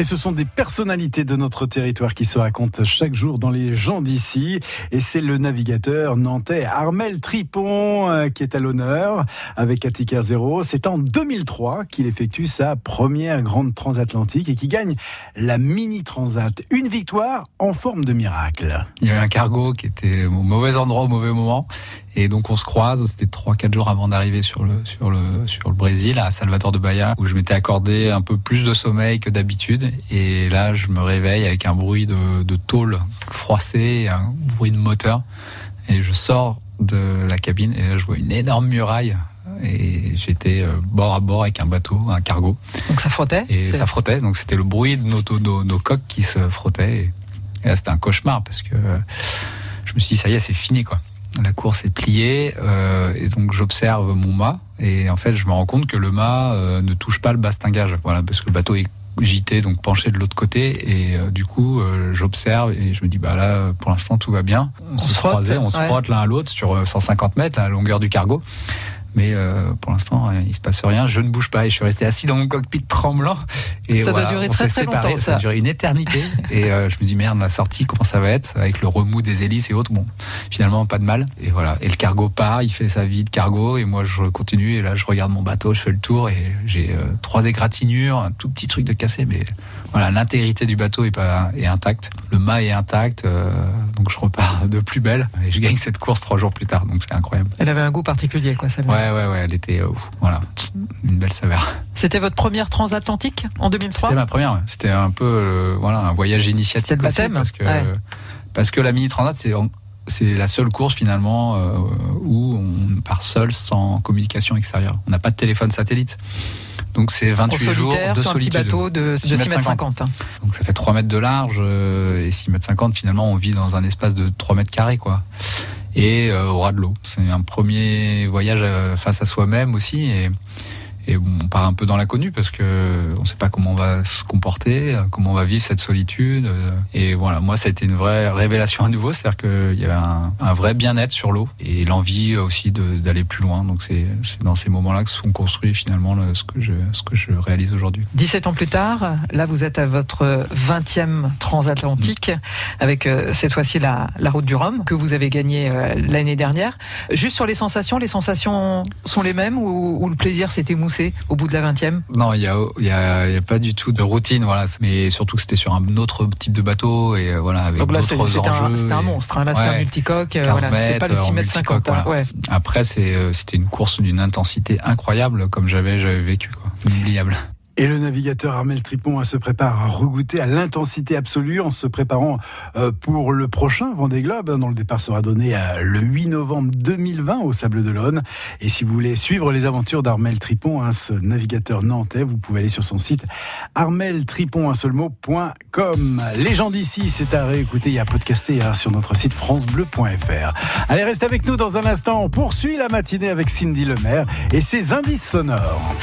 Et ce sont des personnalités de notre territoire qui se racontent chaque jour dans les gens d'ici. Et c'est le navigateur nantais Armel Tripon euh, qui est à l'honneur avec Attica Zero. C'est en 2003 qu'il effectue sa première grande transatlantique et qui gagne la mini transat. Une victoire en forme de miracle. Il y avait un cargo qui était au mauvais endroit au mauvais moment. Et donc on se croise, c'était 3-4 jours avant d'arriver sur le, sur, le, sur le Brésil, à Salvador de Bahia, où je m'étais accordé un peu plus de sommeil que d'habitude. Et là, je me réveille avec un bruit de, de tôle froissée, un bruit de moteur. Et je sors de la cabine et là, je vois une énorme muraille et j'étais euh, bord à bord avec un bateau, un cargo. Donc ça frottait Et ça frottait, donc c'était le bruit de nos, nos, nos, coques qui se frottaient. Et, et là, c'était un cauchemar parce que je me suis dit, ça y est, c'est fini, quoi. La course est pliée euh, et donc j'observe mon mât et en fait je me rends compte que le mât euh, ne touche pas le bastingage, voilà, parce que le bateau est gité donc penché de l'autre côté et euh, du coup euh, j'observe et je me dis bah là pour l'instant tout va bien. On, on se, se croisait, on se frotte l'un à l'autre sur 150 mètres à la longueur du cargo mais euh, pour l'instant il se passe rien. Je ne bouge pas et je suis resté assis dans mon cockpit tremblant. Et ça voilà, doit durer on très, très séparés. longtemps, ça. ça. a duré une éternité. Et euh, je me dis merde la sortie comment ça va être avec le remous des hélices et autres. Bon finalement pas de mal. Et voilà. Et le cargo part il fait sa vie de cargo. Et moi je continue. Et là je regarde mon bateau je fais le tour. Et j'ai euh, trois égratignures un tout petit truc de cassé. Mais voilà l'intégrité du bateau est pas est intacte. Le mât est intact euh, donc je repars de plus belle et je gagne cette course trois jours plus tard. Donc c'est incroyable. Elle avait un goût particulier quoi celle-là. Ouais ouais ouais elle était euh, voilà. Une belle saveur. C'était votre première transatlantique en 2003 c'était ma première c'était un peu euh, voilà un voyage initiatique le baptême parce que ouais. parce que la mini transat c'est c'est la seule course finalement euh, où on part seul sans communication extérieure. On n'a pas de téléphone satellite. Donc c'est 28 en jours de sur un petit bateau de 6 mètres 50. Hein. Donc ça fait 3 mètres de large euh, et 6 mètres 50 finalement on vit dans un espace de 3 mètres carrés quoi. Et euh, au ras de l'eau. C'est un premier voyage euh, face à soi-même aussi et et on part un peu dans l'inconnu parce que on sait pas comment on va se comporter, comment on va vivre cette solitude. Et voilà, moi ça a été une vraie révélation à nouveau, c'est-à-dire qu'il y avait un, vrai bien-être sur l'eau et l'envie aussi d'aller plus loin. Donc c'est dans ces moments-là que sont construits finalement le, ce que je ce que je réalise aujourd'hui. 17 ans plus tard, là vous êtes à votre 20e transatlantique avec euh, cette fois-ci la, la route du Rhum que vous avez gagnée euh, l'année dernière. Juste sur les sensations, les sensations sont les mêmes ou, ou le plaisir s'est émoussé au bout de la 20e Non, il y a, y, a, y a pas du tout de routine, voilà. Mais surtout que c'était sur un autre type de bateau et euh, voilà avec Donc là, c'était un, un, monstre. Hein. Là, c'était ouais, un multicoque. Voilà, c'était pas le 6 mètres 50. Voilà. Ouais. Après, c'était une course d'une intensité incroyable, comme j'avais j'avais vécu, quoi. Inoubliable. Et le navigateur Armel Tripon se prépare à regoûter à l'intensité absolue en se préparant euh, pour le prochain Vendée Globe, dont le départ sera donné euh, le 8 novembre 2020 au Sable d'Olonne. Et si vous voulez suivre les aventures d'Armel Tripon, hein, ce navigateur nantais, vous pouvez aller sur son site armeltripon.com. Les gens d'ici, c'est à réécouter et à podcaster hein, sur notre site francebleu.fr. Allez, restez avec nous dans un instant. On poursuit la matinée avec Cindy Lemaire et ses indices sonores.